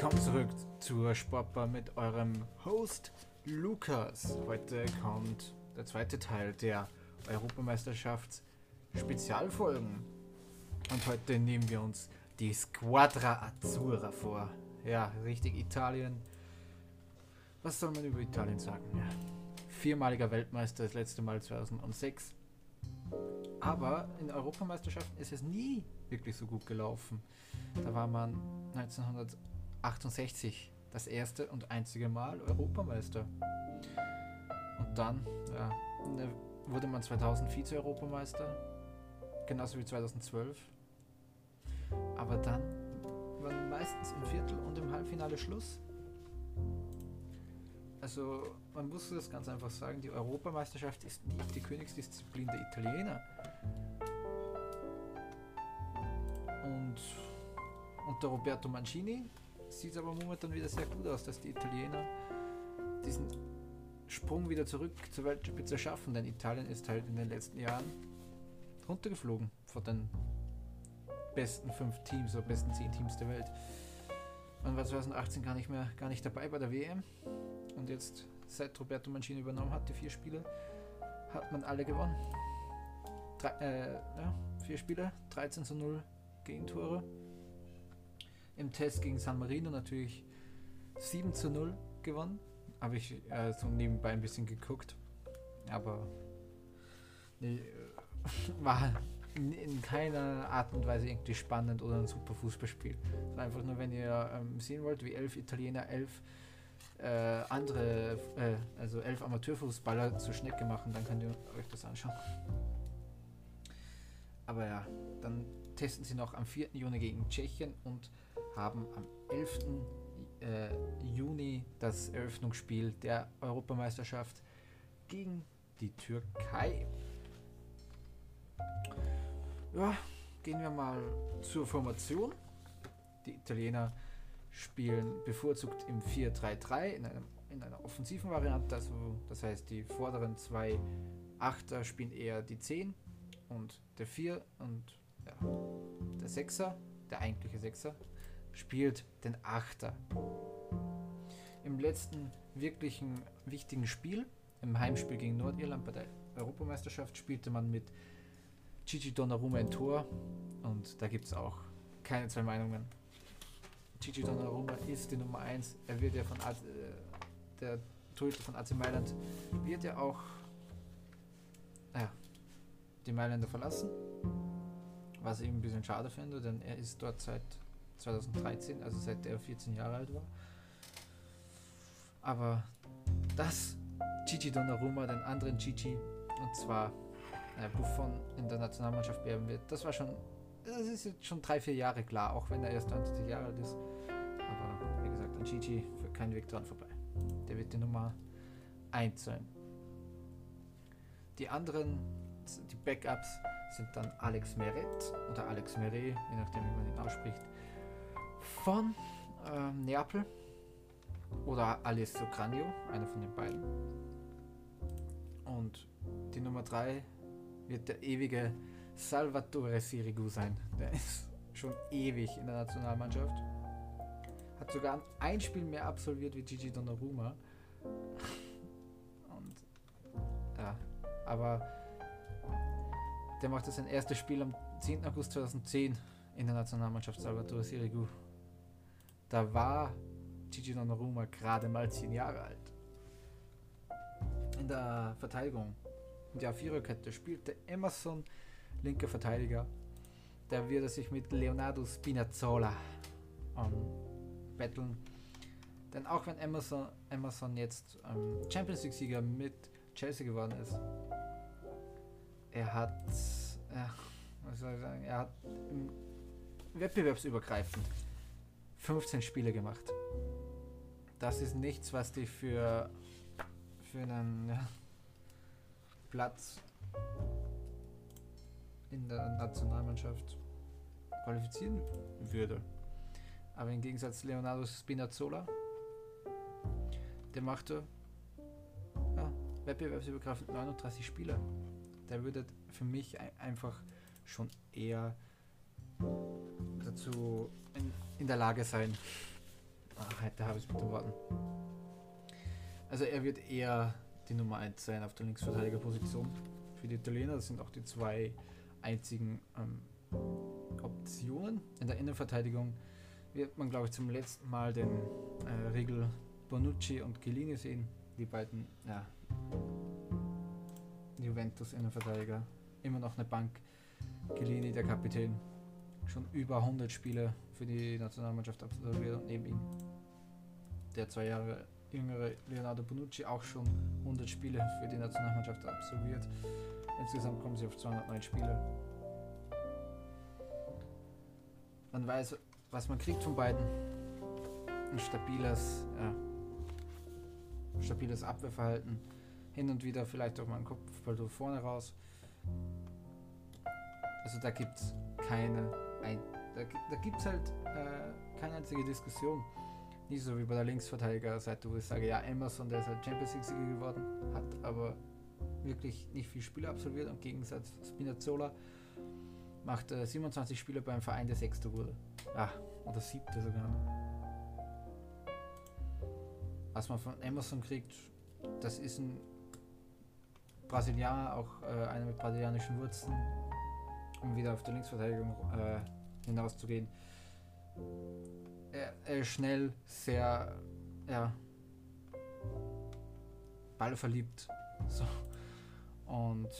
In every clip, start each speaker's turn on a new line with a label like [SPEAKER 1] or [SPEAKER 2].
[SPEAKER 1] Willkommen zurück zur Sportbar mit eurem Host Lukas. Heute kommt der zweite Teil der Europameisterschaft Spezialfolgen. Und heute nehmen wir uns die Squadra Azzurra vor. Ja, richtig Italien. Was soll man über Italien sagen? Ja. Viermaliger Weltmeister, das letzte Mal 2006. Aber in Europameisterschaften ist es nie wirklich so gut gelaufen. Da war man 1968 das erste und einzige Mal Europameister. Und dann ja, ne, wurde man 2000 Vize-Europameister, genauso wie 2012. Aber dann war meistens im Viertel und im Halbfinale Schluss. Also man muss das ganz einfach sagen, die Europameisterschaft ist nicht die Königsdisziplin der Italiener. Und unter Roberto Mancini sieht es aber momentan wieder sehr gut aus, dass die Italiener diesen Sprung wieder zurück zur Weltspitze schaffen, denn Italien ist halt in den letzten Jahren runtergeflogen von den besten fünf Teams oder besten zehn Teams der Welt. Man war 2018 gar nicht mehr gar nicht dabei bei der WM und jetzt seit Roberto Mancini übernommen hat, die vier Spiele, hat man alle gewonnen. Drei, äh, ja, vier Spiele, 13 zu 0 Gegentore. Im Test gegen San Marino natürlich 7 zu 0 gewonnen. Habe ich äh, so nebenbei ein bisschen geguckt. Aber nee, war in keiner Art und Weise irgendwie spannend oder ein super Fußballspiel. War einfach nur, wenn ihr ähm, sehen wollt, wie elf Italiener elf äh, andere, äh, also elf Amateurfußballer zur Schnecke machen, dann könnt ihr euch das anschauen. Aber ja, dann testen sie noch am 4. Juni gegen Tschechien und haben am 11. Äh, Juni das Eröffnungsspiel der Europameisterschaft gegen die Türkei. Ja, gehen wir mal zur Formation. Die Italiener spielen bevorzugt im 4-3-3 in, in einer offensiven Variante. Also, das heißt, die vorderen zwei Achter spielen eher die 10 und der 4 und ja, der 6er, der eigentliche 6er, spielt den Achter. Im letzten wirklichen wichtigen Spiel, im Heimspiel gegen Nordirland bei der Europameisterschaft, spielte man mit Gigi Donnarumma ein Tor und da gibt es auch keine zwei Meinungen. Gigi Donnarumma ist die Nummer 1. Er wird ja von AC, äh, der Torhüter von AC Mailand wird ja auch ja, die Mailänder verlassen. Was ich ein bisschen schade finde, denn er ist dort seit 2013, also seit er 14 Jahre alt war. Aber dass Gigi Donnarumma den anderen Gigi, und zwar äh, Buffon in der Nationalmannschaft beerben wird, das war schon, das ist jetzt schon drei, vier Jahre klar, auch wenn er erst 90 Jahre alt ist. Aber wie gesagt, an Gigi führt kein Weg dran vorbei. Der wird die Nummer 1 sein. Die anderen, die Backups, sind dann Alex Meret oder Alex Meret, je nachdem wie man ihn ausspricht, von äh, Neapel oder Alessio Cranio, einer von den beiden. Und die Nummer 3 wird der ewige Salvatore Sirigu sein. Der ist schon ewig in der Nationalmannschaft. Hat sogar ein Spiel mehr absolviert wie Gigi Donnarumma. Und ja, aber der machte sein erstes Spiel am 10. August 2010 in der Nationalmannschaft Salvatore Sirigu. Da war Gigi Donnarumma gerade mal 10 Jahre alt. In der Verteidigung, in der Viererkette, spielte Emerson, linker Verteidiger. Da wird er sich mit Leonardo Spinazzola ähm, betteln. Denn auch wenn Emerson, Emerson jetzt ähm, Champions League-Sieger mit Chelsea geworden ist, er hat, ja, was soll ich sagen, er hat wettbewerbsübergreifend 15 Spiele gemacht. Das ist nichts, was dich für, für einen ja, Platz in der Nationalmannschaft qualifizieren würde. Aber im Gegensatz zu Leonardo Spinazzola, der machte ja, wettbewerbsübergreifend 39 Spiele. Der würde für mich einfach schon eher dazu in, in der Lage sein, Ach, heute habe ich es mit den Worten. Also er wird eher die Nummer 1 sein auf der Linksverteidigerposition für die Italiener. Das sind auch die zwei einzigen ähm, Optionen. In der Innenverteidigung wird man, glaube ich, zum letzten Mal den äh, Riegel Bonucci und Chiellini sehen. Die beiden ja, Juventus-Innenverteidiger. Immer noch eine Bank. Chiellini, der Kapitän, schon über 100 Spiele für die Nationalmannschaft absolviert und neben ihm der zwei Jahre jüngere Leonardo Bonucci auch schon 100 Spiele für die Nationalmannschaft absolviert. Insgesamt kommen sie auf 209 Spiele. Man weiß, was man kriegt von beiden. Ein stabiles, ja, stabiles Abwehrverhalten. Hin und wieder vielleicht auch mal ein Kopfball vorne raus. Also da gibt es keine, ein, da, da gibt es halt äh, keine einzige Diskussion. Nicht so wie bei der Linksverteidigerseite, wo ich sage, ja, Emerson, der ist halt Champions League-Sieger geworden, hat aber wirklich nicht viel Spiele absolviert. Im Gegensatz Spinazzola macht äh, 27 Spiele beim Verein, der Sechste wurde. Ah, oder Siebte sogar. Was man von Emerson kriegt, das ist ein Brasilianer, auch äh, einer mit brasilianischen Wurzeln, um wieder auf die Linksverteidigung äh, hinauszugehen. Er, ist schnell, sehr, ja, ballverliebt. So. Und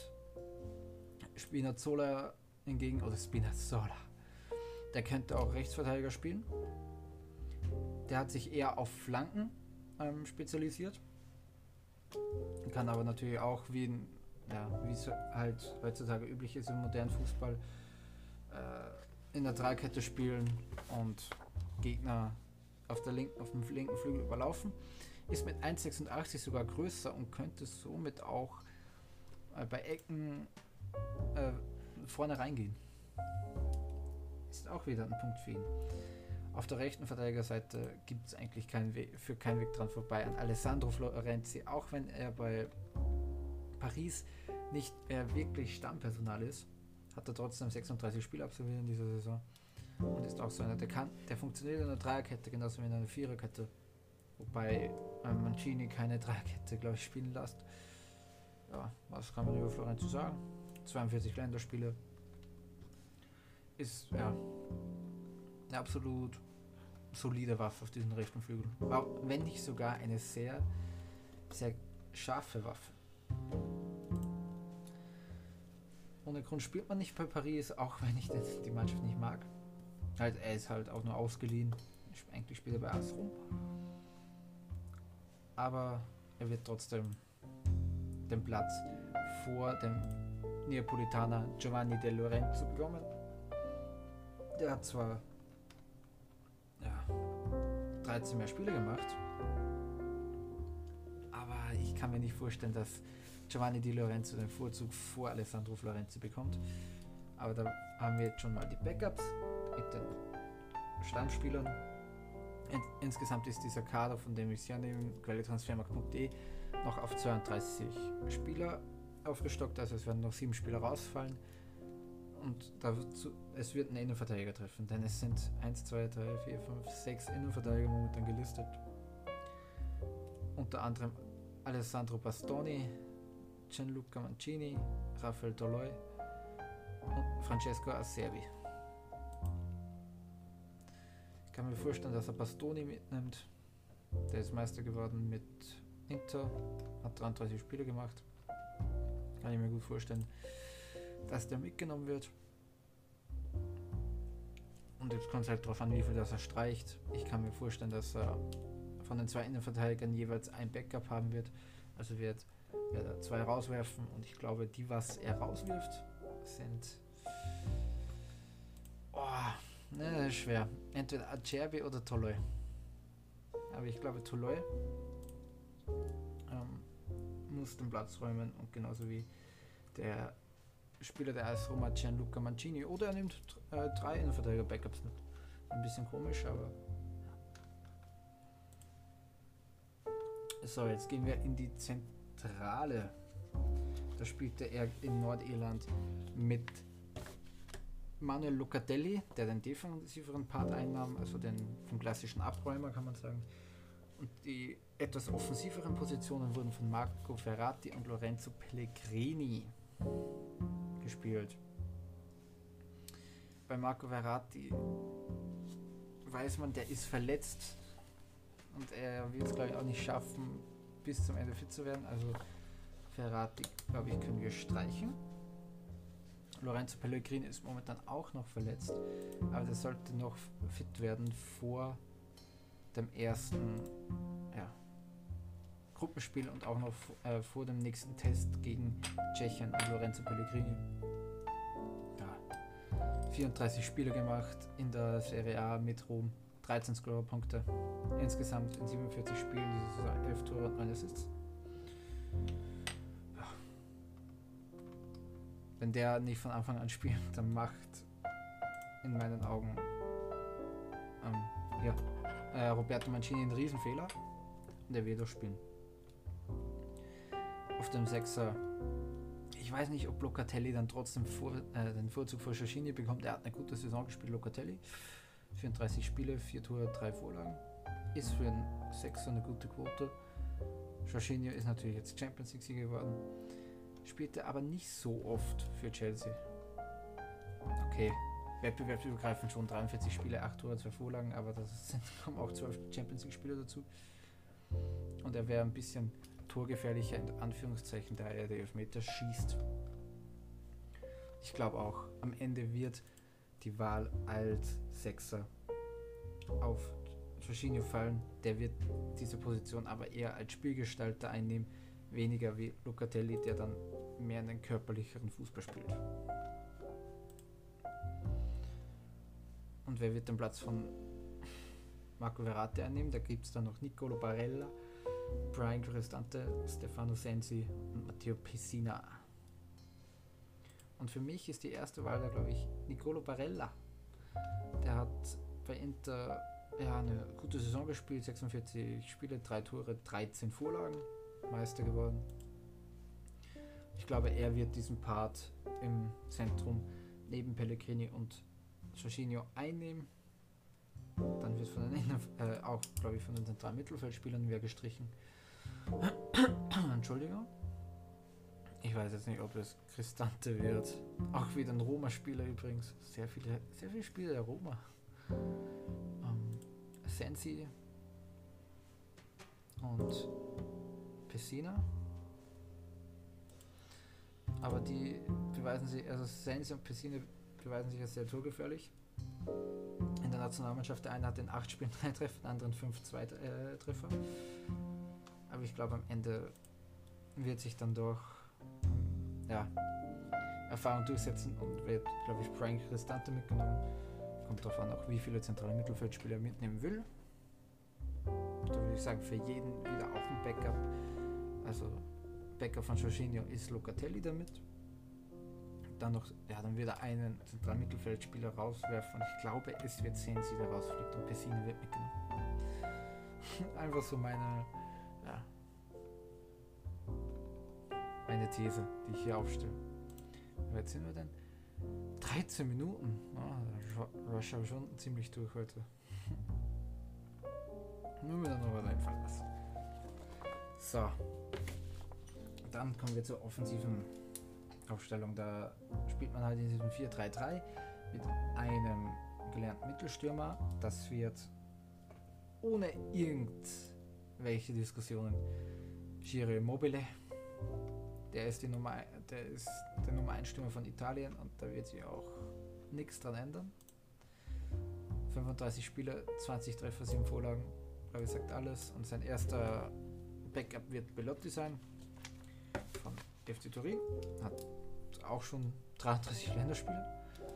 [SPEAKER 1] Spinazzola hingegen, oder Spinazzola, der könnte auch Rechtsverteidiger spielen. Der hat sich eher auf Flanken ähm, spezialisiert. Kann aber natürlich auch, wie, ja, wie es halt heutzutage üblich ist im modernen Fußball, äh, in der Dreikette spielen und Gegner auf, der linken, auf dem linken Flügel überlaufen. Ist mit 1,86 sogar größer und könnte somit auch äh, bei Ecken äh, vorne reingehen. Ist auch wieder ein Punkt für ihn. Auf der rechten Verteidigerseite gibt es eigentlich keinen Weg, für keinen Weg dran vorbei an Alessandro Florenzi, auch wenn er bei Paris nicht mehr wirklich Stammpersonal ist, hat er trotzdem 36 Spiele absolviert in dieser Saison und ist auch so einer, der kann, der funktioniert in einer Dreierkette genauso wie in einer Viererkette, wobei Mancini keine Dreierkette, glaube ich, spielen lässt. Ja, was kann man über Florenzi sagen? 42 Länderspiele. Ist ja eine absolut solide Waffe auf diesem rechten Flügel. Wenn nicht sogar eine sehr, sehr scharfe Waffe. Ohne Grund spielt man nicht bei Paris, auch wenn ich die Mannschaft nicht mag. Halt, er ist halt auch nur ausgeliehen. Eigentlich spielt er bei AS. Aber er wird trotzdem den Platz vor dem Neapolitaner Giovanni De Lorenzo bekommen. Der hat zwar ja, 13 mehr Spiele gemacht, aber ich kann mir nicht vorstellen, dass Giovanni Di Lorenzo den Vorzug vor Alessandro Florenzi bekommt. Aber da haben wir jetzt schon mal die Backups mit den Stammspielern. insgesamt ist dieser Kader, von dem ich ja nehme, quelletransfermarkt.de, noch auf 32 Spieler aufgestockt, also es werden noch sieben Spieler rausfallen. Und da wird zu, es wird einen Innenverteidiger treffen, denn es sind 1, 2, 3, 4, 5, 6 Innenverteidiger momentan gelistet. Unter anderem Alessandro Bastoni, Gianluca Mancini, Rafael Toloi und Francesco Acerbi. Ich kann mir vorstellen, dass er Bastoni mitnimmt. Der ist Meister geworden mit Inter, hat 33 Spiele gemacht. Kann ich mir gut vorstellen, dass der mitgenommen wird. Und jetzt kommt es halt darauf an, wie viel das er streicht. Ich kann mir vorstellen, dass er von den zwei Innenverteidigern jeweils ein Backup haben wird. Also wird er zwei rauswerfen und ich glaube, die, was er rauswirft, sind. Oh, ne, schwer. Entweder Acerbi oder Toloi. Aber ich glaube, Toloi muss den Platz räumen und genauso wie der Spieler der AS Roma Gianluca Mancini oder er nimmt äh, drei Innenverteidiger Backups mit. Ein bisschen komisch, aber so, jetzt gehen wir in die Zentrale. Da spielte er in Nordirland mit Manuel Locatelli, der den defensiveren Part einnahm, also den vom klassischen Abräumer kann man sagen. Und die etwas offensiveren Positionen wurden von Marco Ferrati und Lorenzo Pellegrini gespielt. Bei Marco Verratti weiß man, der ist verletzt und er wird es glaube ich auch nicht schaffen, bis zum Ende fit zu werden. Also Ferrati, glaube ich, können wir streichen. Lorenzo Pellegrini ist momentan auch noch verletzt, aber der sollte noch fit werden vor dem ersten ja, Gruppenspiel und auch noch äh, vor dem nächsten Test gegen Tschechien und Lorenzo Pellegrini. Ja, 34 Spiele gemacht in der Serie A mit Rom, 13 Scorerpunkte insgesamt in 47 Spielen, diese Saison 11 Tore und 9 Assists. wenn der nicht von Anfang an spielt, dann macht in meinen Augen ähm, ja, äh, Roberto Mancini einen Riesenfehler und er wird spielen. Auf dem Sechser, ich weiß nicht, ob Locatelli dann trotzdem vor, äh, den Vorzug vor Schaschini bekommt. Er hat eine gute Saison gespielt, Locatelli. 34 Spiele, 4 Tore, 3 Vorlagen. Ist für einen Sechser eine gute Quote. Jorginho ist natürlich jetzt Champions League-Sieger geworden spielte aber nicht so oft für Chelsea. Okay, wettbewerbsübergreifend schon 43 Spiele, 8 Tore, 2 Vorlagen, aber sind, kommen auch 12 Champions League-Spiele dazu. Und er wäre ein bisschen torgefährlicher in Anführungszeichen, da er die Elfmeter schießt. Ich glaube auch, am Ende wird die Wahl als Sechser auf Jorginho fallen. Der wird diese Position aber eher als Spielgestalter einnehmen, weniger wie Locatelli, der dann mehr einen körperlicheren Fußball spielt. Und wer wird den Platz von Marco Verratti einnehmen? Da gibt es dann noch Nicolo Barella, Brian Cristante, Stefano Sensi und Matteo Pessina. Und für mich ist die erste Wahl da, glaube ich, Nicolo Barella. Der hat bei Inter ja, eine gute Saison gespielt, 46 Spiele, 3 Tore, 13 Vorlagen, Meister geworden. Ich glaube, er wird diesen Part im Zentrum neben Pellegrini und Jorginho einnehmen. Dann wird von den äh, auch, glaube ich, von den zentralen Mittelfeldspielern wer gestrichen. Entschuldigung. Ich weiß jetzt nicht, ob es Cristante wird. Auch wieder ein Roma-Spieler übrigens. Sehr viele, sehr viele Spieler der Roma. Ähm, Sensi und Pessina. Aber die beweisen sich, also Sainz und Pessine beweisen sich als sehr torgefährlich. In der Nationalmannschaft, der eine hat in acht Spielen drei Treffer, der andere in fünf zwei äh, Treffer. Aber ich glaube, am Ende wird sich dann doch ja, Erfahrung durchsetzen und wird, glaube ich, Frank Restante mitgenommen. Kommt darauf an, auch wie viele zentrale Mittelfeldspieler er mitnehmen will. Da würde ich sagen, für jeden wieder auch ein Backup. Also Bäcker von Jorginho ist Locatelli damit. Dann noch, ja, dann wird er einen zentralen Mittelfeldspieler rauswerfen. Ich glaube, es wird Sensi, der rausfliegt und Pessine wird mitgenommen. Einfach so meine, meine These, die ich hier aufstelle. Weit sind wir denn? 13 Minuten. Oh, da schaue schon ziemlich durch heute. Nur mir dann noch was. So. Dann kommen wir zur offensiven Aufstellung. Da spielt man halt in diesem 4-3-3 mit einem gelernten Mittelstürmer. Das wird ohne irgendwelche Diskussionen Giro Immobile. Der ist, die Nummer, der ist der Nummer 1 Stürmer von Italien und da wird sich auch nichts dran ändern. 35 Spiele, 20 Treffer, 7 Vorlagen, glaube ich, sagt alles. Und sein erster Backup wird Belotti sein. FC Turin hat auch schon 33 Länderspiele,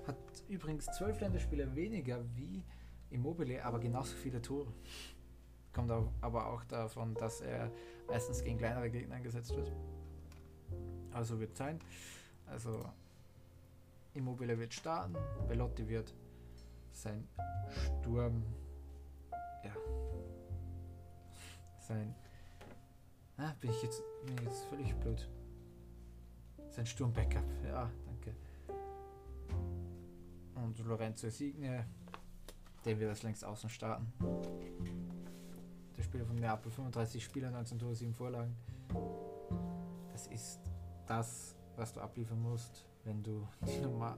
[SPEAKER 1] hat übrigens 12 Länderspiele weniger wie Immobile, aber genauso viele Tore. Kommt aber auch davon, dass er meistens gegen kleinere Gegner eingesetzt wird. Also wird sein. Also Immobile wird starten, Belotti wird sein Sturm, ja, sein, ah, bin ich jetzt, bin ich jetzt völlig blöd. Sein Sturm-Backup. Ja, danke. Und Lorenzo Signe, den wir das längst außen starten. Der Spieler von Neapel, 35 Spieler, 19 Tore, 7 Vorlagen. Das ist das, was du abliefern musst, wenn du die Nummer.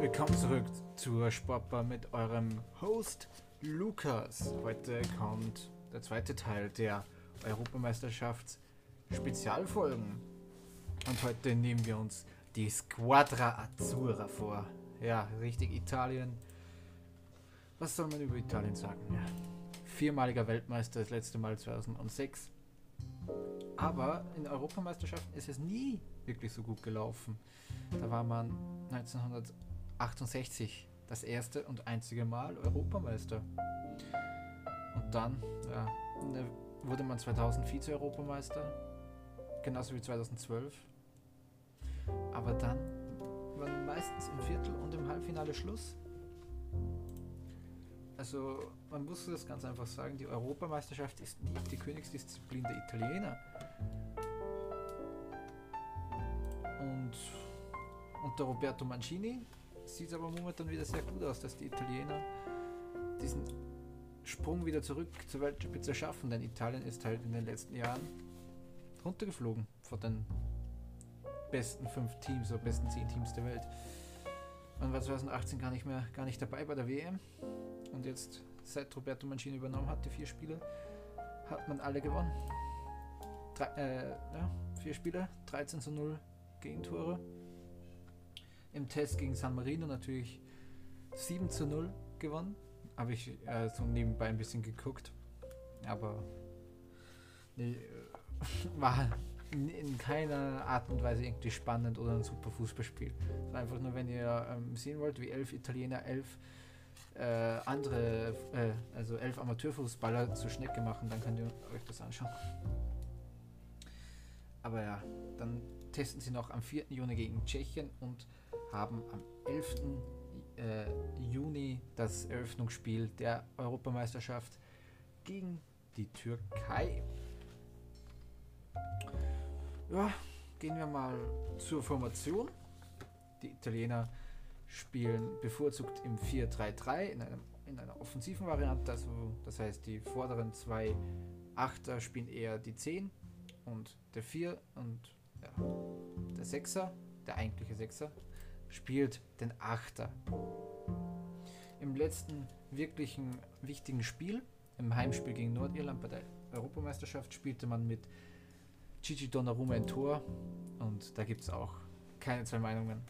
[SPEAKER 1] Willkommen zurück zur Sportbar mit eurem Host Lukas. Heute kommt der zweite Teil der Europameisterschafts Spezialfolgen. Und heute nehmen wir uns die Squadra Azzurra vor. Ja, richtig Italien. Was soll man über Italien sagen? Ja. Viermaliger Weltmeister, das letzte Mal 2006. Aber in Europameisterschaften ist es nie wirklich so gut gelaufen. Da war man 1968 das erste und einzige Mal Europameister. Und dann ja, wurde man 2000 Vize-Europameister, genauso wie 2012. Aber dann war meistens im Viertel und im Halbfinale Schluss. Also man muss das ganz einfach sagen, die Europameisterschaft ist nicht die Königsdisziplin der Italiener. Und unter Roberto Mancini sieht es aber momentan wieder sehr gut aus, dass die Italiener diesen Sprung wieder zurück zur Weltspitze schaffen, denn Italien ist halt in den letzten Jahren runtergeflogen von den besten fünf Teams oder besten zehn Teams der Welt. Man war 2018 gar nicht mehr gar nicht dabei bei der WM und jetzt seit Roberto Mancini übernommen hat, die vier Spiele, hat man alle gewonnen. Drei, äh, ja, vier Spiele, 13 zu 0 Gegentore. Im Test gegen San Marino natürlich 7 zu 0 gewonnen. Habe ich äh, so nebenbei ein bisschen geguckt. Aber nee, war in keiner Art und Weise irgendwie spannend oder ein super Fußballspiel. Einfach nur, wenn ihr ähm, sehen wollt, wie elf Italiener, elf äh, andere, äh, also elf Amateurfußballer zur Schnecke machen, dann könnt ihr euch das anschauen. Aber ja, dann testen sie noch am 4. Juni gegen Tschechien und haben am 11. Äh, Juni das Eröffnungsspiel der Europameisterschaft gegen die Türkei. Ja, gehen wir mal zur Formation. Die Italiener spielen bevorzugt im 4-3-3 in, in einer offensiven Variante. Also, das heißt, die vorderen zwei Achter spielen eher die 10 und der 4 und ja, der Sechser, der eigentliche Sechser, spielt den Achter. Im letzten wirklichen wichtigen Spiel, im Heimspiel gegen Nordirland bei der Europameisterschaft, spielte man mit Gigi Donnarumma ein Tor und da gibt es auch keine zwei Meinungen.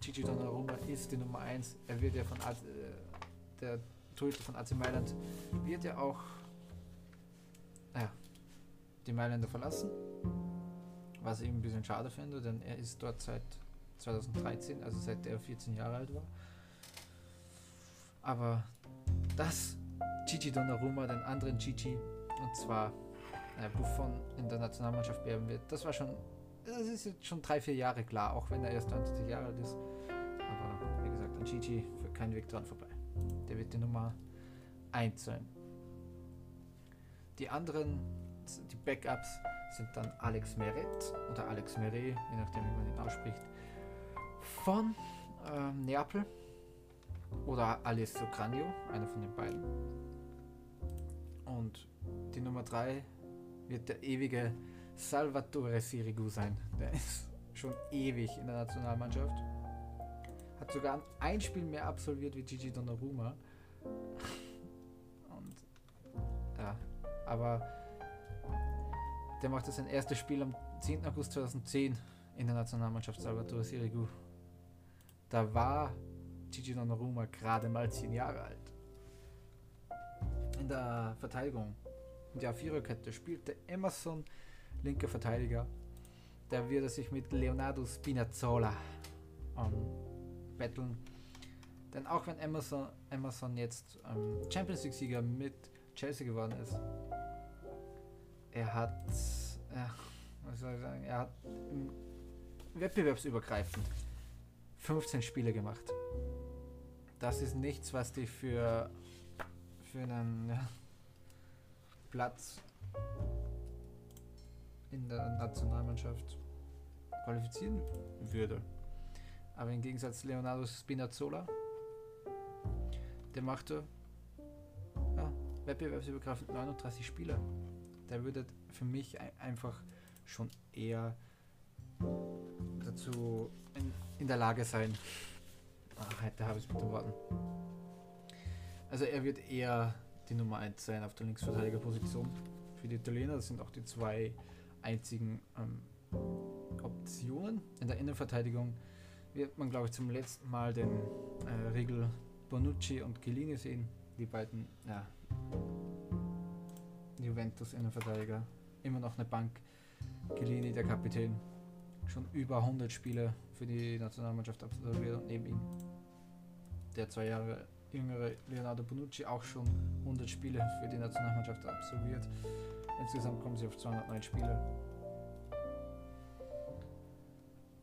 [SPEAKER 1] Gigi Donnarumma ist die Nummer 1. Er wird ja von AC, äh, der Torhüter von AC Mailand wird ja auch naja, die Mailänder verlassen. Was ich ein bisschen schade finde, denn er ist dort seit 2013, also seit er 14 Jahre alt war. Aber das Gigi Donnarumma, den anderen Gigi, und zwar Buffon in der Nationalmannschaft bleiben wird. Das war schon, das ist jetzt schon drei, vier Jahre klar, auch wenn er erst 20 Jahre alt ist. Aber wie gesagt, an Gigi führt kein Weg dran vorbei. Der wird die Nummer 1 sein. Die anderen, die Backups, sind dann Alex Meret oder Alex Meret, je nachdem wie man ihn ausspricht, von ähm, Neapel oder Alessio Cranio, einer von den beiden. Und die Nummer 3 wird der ewige Salvatore Sirigu sein. Der ist schon ewig in der Nationalmannschaft. Hat sogar ein Spiel mehr absolviert wie Gigi Donnarumma. Und ja, aber der machte sein erstes Spiel am 10. August 2010 in der Nationalmannschaft Salvatore Sirigu. Da war Gigi Donnarumma gerade mal 10 Jahre alt. In der Verteidigung in der Viererkette spielte Emerson, linker Verteidiger. Da wird er sich mit Leonardo Spinazzola ähm, betteln. Denn auch wenn Emerson, Emerson jetzt ähm, Champions League-Sieger mit Chelsea geworden ist, er hat, ich sagen, er hat wettbewerbsübergreifend 15 Spiele gemacht. Das ist nichts, was dich für, für einen ja, Platz in der Nationalmannschaft qualifizieren würde. Aber im Gegensatz Leonardo Spinazzola, der machte ja, wettbewerbsübergreifend 39 Spiele. Der würde für mich einfach schon eher dazu in, in der Lage sein. Ach, da habe ich es mit den Worten. Also er wird eher die Nummer 1 sein auf der Linksverteidigerposition. Für die Italiener das sind auch die zwei einzigen ähm, Optionen. In der Innenverteidigung wird man, glaube ich, zum letzten Mal den äh, Regel Bonucci und Chiellini sehen. Die beiden ja, Juventus-Innenverteidiger. Immer noch eine Bank. Chiellini, der Kapitän, schon über 100 Spiele für die Nationalmannschaft absolviert und neben ihm der zwei Jahre jüngere Leonardo Bonucci auch schon 100 Spiele für die Nationalmannschaft absolviert. Insgesamt kommen sie auf 209 Spiele.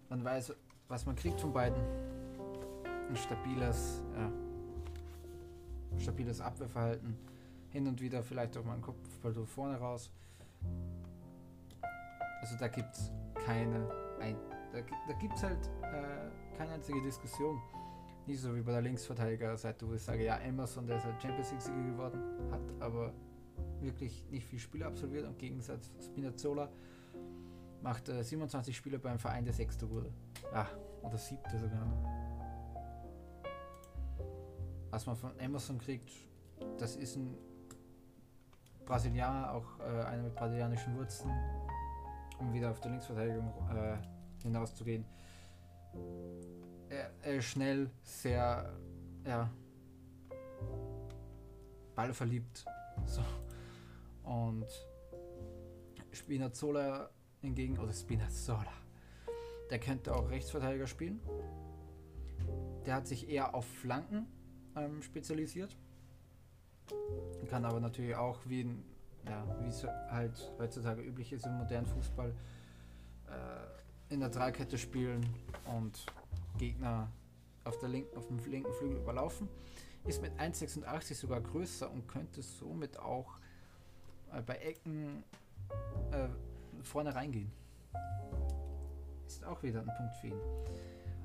[SPEAKER 1] Man weiß, was man kriegt von beiden. Ein stabiles, ja, stabiles Abwehrverhalten. Hin und wieder vielleicht auch mal ein Kopfball vorne raus. Also da gibt es keine, ein, da, da gibt es halt äh, keine einzige Diskussion. Nicht so wie bei der Linksverteidigerseite, wo ich sage, ja, Emerson, der ist halt Champions League-Sieger geworden, hat aber wirklich nicht viel Spiele absolviert. Im Gegensatz Spinazzola macht äh, 27 Spiele beim Verein, der Sechste wurde. Ja, oder Siebte sogar. Was man von Emerson kriegt, das ist ein Brasilianer, auch äh, einer mit brasilianischen Wurzeln, um wieder auf die Linksverteidigung äh, hinauszugehen er, er ist schnell, sehr, ja, ballverliebt. So. Und Spinazzola hingegen, oder Spinazzola, der könnte auch Rechtsverteidiger spielen. Der hat sich eher auf Flanken ähm, spezialisiert. Kann aber natürlich auch, wie, ja, es halt heutzutage üblich ist im modernen Fußball, äh, in der Dreikette spielen und Gegner auf, der linken, auf dem linken Flügel überlaufen. Ist mit 1,86 sogar größer und könnte somit auch bei Ecken äh, vorne reingehen. Ist auch wieder ein Punkt für ihn.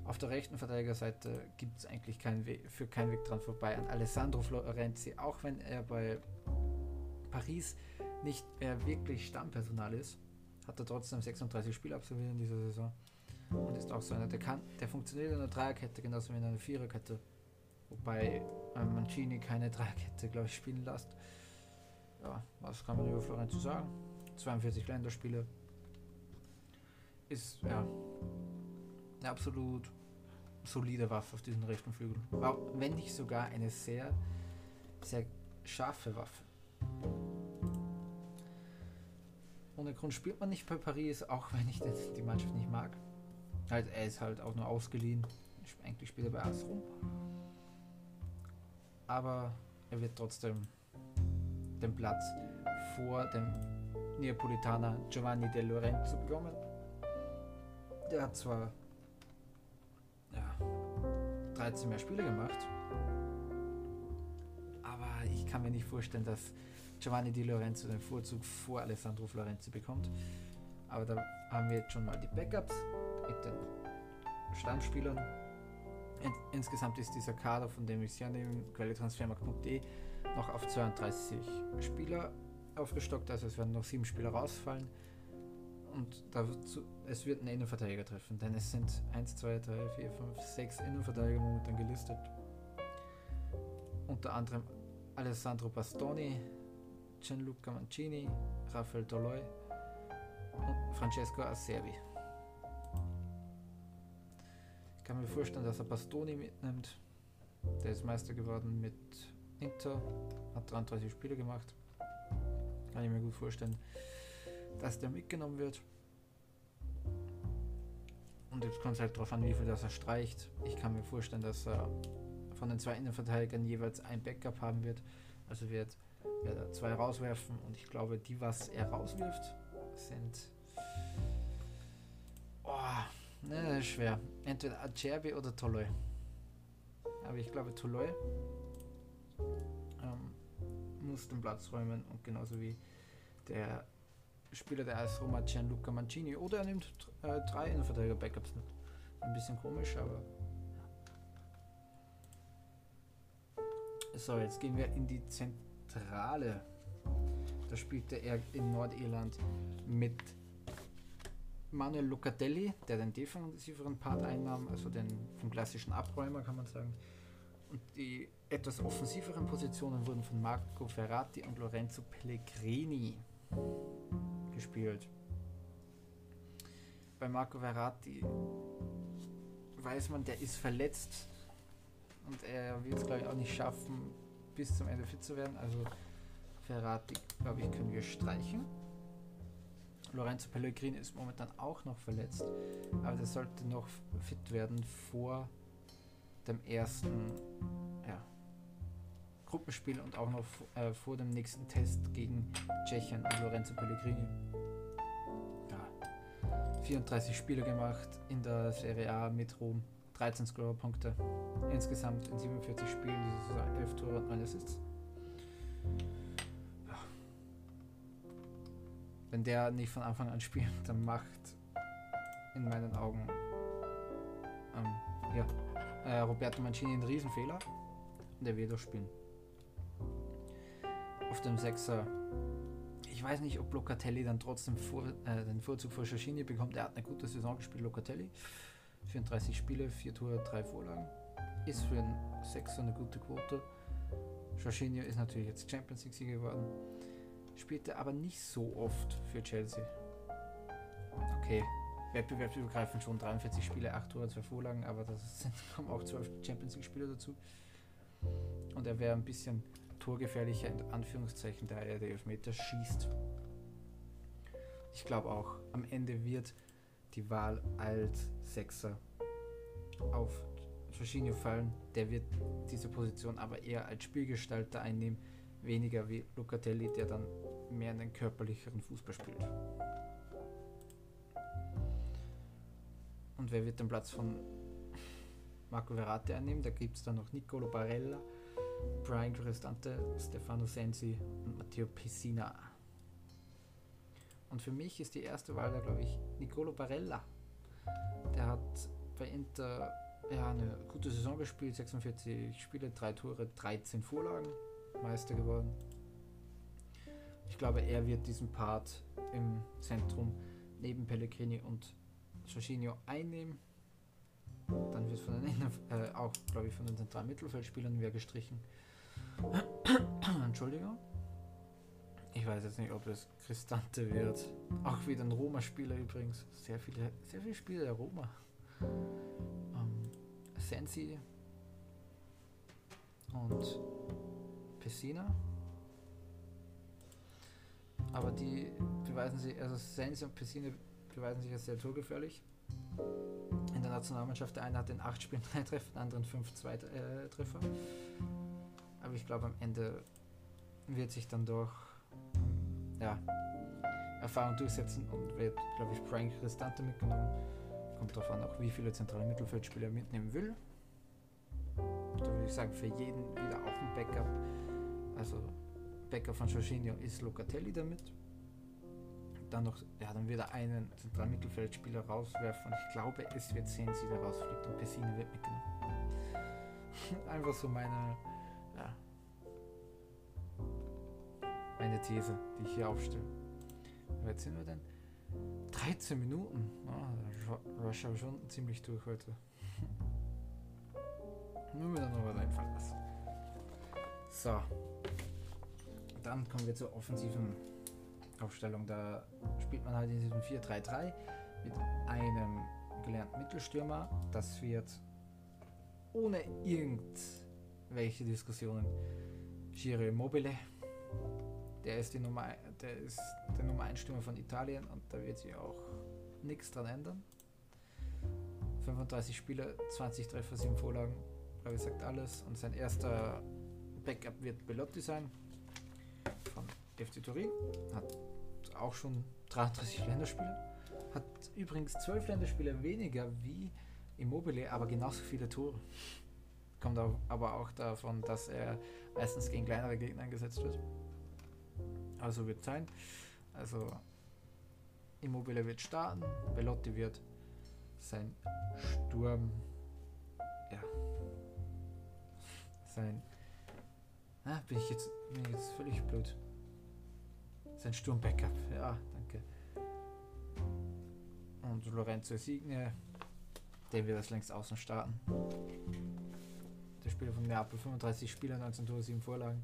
[SPEAKER 1] Auf der rechten Verteidigerseite gibt es eigentlich keinen Weg, für keinen Weg dran vorbei an Alessandro Florenzi, auch wenn er bei Paris nicht mehr wirklich Stammpersonal ist, hat er trotzdem 36 Spiele absolviert in dieser Saison. Und ist auch so einer, der kann, der funktioniert in einer Dreierkette genauso wie in einer Viererkette. Wobei ähm, Mancini keine Dreierkette, glaube ich, spielen lässt. Ja, was kann man über Florenz zu sagen? 42 Länderspiele. Ist, ja, eine absolut solide Waffe auf diesem rechten Flügel. Wenn nicht sogar eine sehr, sehr scharfe Waffe. Ohne Grund spielt man nicht bei Paris, auch wenn ich die Mannschaft nicht mag. Halt, er ist halt auch nur ausgeliehen. Eigentlich spielt er bei AS. Aber er wird trotzdem den Platz vor dem Neapolitaner Giovanni De Lorenzo bekommen. Der hat zwar ja, 13 mehr Spiele gemacht, aber ich kann mir nicht vorstellen, dass Giovanni Di Lorenzo den Vorzug vor Alessandro Florenzi bekommt. Aber da haben wir jetzt schon mal die Backups mit den Stammspielern. In, insgesamt ist dieser Kader, von dem ich ja nehme, quelletransfermarkt.de, noch auf 32 Spieler aufgestockt, also es werden noch sieben Spieler rausfallen. Und dazu, es wird ein Innenverteidiger treffen, denn es sind 1, 2, 3, 4, 5, 6 Innenverteidiger momentan gelistet. Unter anderem Alessandro Bastoni, Gianluca Mancini, Rafael Toloi und Francesco Acerbi kann mir vorstellen, dass er Bastoni mitnimmt. Der ist Meister geworden mit Inter, hat 33 Spiele gemacht. Kann ich mir gut vorstellen, dass der mitgenommen wird. Und jetzt kommt es halt darauf an, wie viel das er streicht. Ich kann mir vorstellen, dass er von den zwei Innenverteidigern jeweils ein Backup haben wird. Also wird, er zwei rauswerfen und ich glaube, die, was er rauswirft, sind Ne, das ist schwer. Entweder Acerbi oder Toloi. Aber ich glaube, Toloi ähm, muss den Platz räumen und genauso wie der Spieler der AS Roma Gianluca Mancini oder er nimmt äh, drei Innenverteidiger Backups mit. Ein bisschen komisch, aber. So, jetzt gehen wir in die Zentrale. Da spielte er in Nordirland mit Manuel Locatelli, der den defensiveren Part einnahm, also den vom klassischen Abräumer kann man sagen. Und die etwas offensiveren Positionen wurden von Marco Ferrati und Lorenzo Pellegrini gespielt. Bei Marco Verratti weiß man, der ist verletzt und er wird es glaube ich auch nicht schaffen, bis zum Ende fit zu werden. Also Ferrati, glaube ich, können wir streichen. Lorenzo Pellegrini ist momentan auch noch verletzt, aber der sollte noch fit werden vor dem ersten ja, Gruppenspiel und auch noch äh, vor dem nächsten Test gegen Tschechien und Lorenzo Pellegrini. Ja, 34 Spiele gemacht in der Serie A mit Rom, 13 Scorerpunkte. Insgesamt in 47 Spielen diese Saison 11 Tore und 9 Assists. Wenn der nicht von Anfang an spielt, dann macht in meinen Augen ähm, ja, äh, Roberto Mancini einen Riesenfehler und er wird auch spielen auf dem Sechser. Ich weiß nicht, ob Locatelli dann trotzdem vor, äh, den Vorzug vor Shashini bekommt. Er hat eine gute Saison gespielt, Locatelli. 34 Spiele, 4 Tore, 3 Vorlagen. Ist für einen Sechser eine gute Quote. Jorginho ist natürlich jetzt Champions League-Sieger geworden. Spielte aber nicht so oft für Chelsea. Okay, wettbewerbsübergreifend schon 43 Spiele, 8 Tore, 2 Vorlagen, aber das kommen auch 12 Champions League-Spieler dazu. Und er wäre ein bisschen torgefährlicher in Anführungszeichen, da er die Elfmeter schießt. Ich glaube auch, am Ende wird die Wahl als Sechser auf Jorginho fallen. Der wird diese Position aber eher als Spielgestalter einnehmen, weniger wie Locatelli, der dann mehr einen körperlicheren Fußball spielt. Und wer wird den Platz von Marco Verratti einnehmen? Da gibt es dann noch Nicolo Barella, Brian Cristante, Stefano Sensi und Matteo Pessina. Und für mich ist die erste Wahl da, glaube ich, Nicolo Barella. Der hat bei Inter ja, eine gute Saison gespielt, 46 Spiele, 3 Tore, 13 Vorlagen, Meister geworden. Ich glaube, er wird diesen Part im Zentrum neben Pellegrini und Jorginho einnehmen. Dann wird von den äh, auch, glaube ich, von den zentralen Mittelfeldspielern wieder gestrichen. Entschuldigung. Ich weiß jetzt nicht, ob es Cristante wird. Auch wieder ein Roma-Spieler übrigens. Sehr viele, sehr viele Spieler der Roma. Ähm, Sensi und Pessina. Aber die beweisen sich, also Sensi und Pessina beweisen sich als sehr torgefährlich in der Nationalmannschaft. Der eine hat in acht Spielen drei Treffer, der andere fünf zwei äh, Treffer. Aber ich glaube, am Ende wird sich dann doch ja, Erfahrung durchsetzen und wird, glaube ich, Frank Restante mitgenommen. Kommt darauf an, auch wie viele zentrale Mittelfeldspieler er mitnehmen will. Da würde ich sagen, für jeden wieder auch ein Backup. Also Backup von Jorginho ist Locatelli damit dann noch, ja, dann wird er einen zentralen Mittelfeldspieler rauswerfen. Ich glaube, es wird sehen, sie der rausfliegt und Pessine wird mitgenommen. Einfach so meine, ja, meine These, die ich hier aufstelle. Jetzt sind wir denn 13 Minuten. Oh, Rush aber schon ziemlich durch heute. Nur mir dann noch was einfallen lassen. So. Dann kommen wir zur offensiven Aufstellung. Da spielt man halt in diesem 4-3-3 mit einem gelernten Mittelstürmer. Das wird ohne irgendwelche Diskussionen Giro Immobile. Der ist, die Nummer, der ist der Nummer 1 Stürmer von Italien und da wird sich auch nichts dran ändern. 35 Spiele, 20 Treffer, 7 Vorlagen, glaube ich, sagt alles. Und sein erster Backup wird Belotti sein von FC Turin. Hat auch schon 33 Länderspiele. Hat übrigens 12 Länderspiele weniger wie Immobile, aber genauso viele Tore. Kommt aber auch davon, dass er meistens gegen kleinere Gegner eingesetzt wird. Also wird sein. Also Immobile wird starten, Belotti wird sein Sturm, ja, sein, ah, bin ich jetzt, bin jetzt völlig blöd. Sein Sturm-Backup, ja, danke. Und Lorenzo Signe, der wird das längst außen starten. Der Spieler von Neapel, 35 Spieler, 19 Tore, 7 Vorlagen.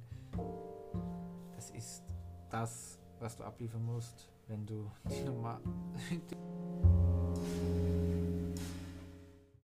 [SPEAKER 1] Das ist das, was du abliefern musst, wenn du die Nummer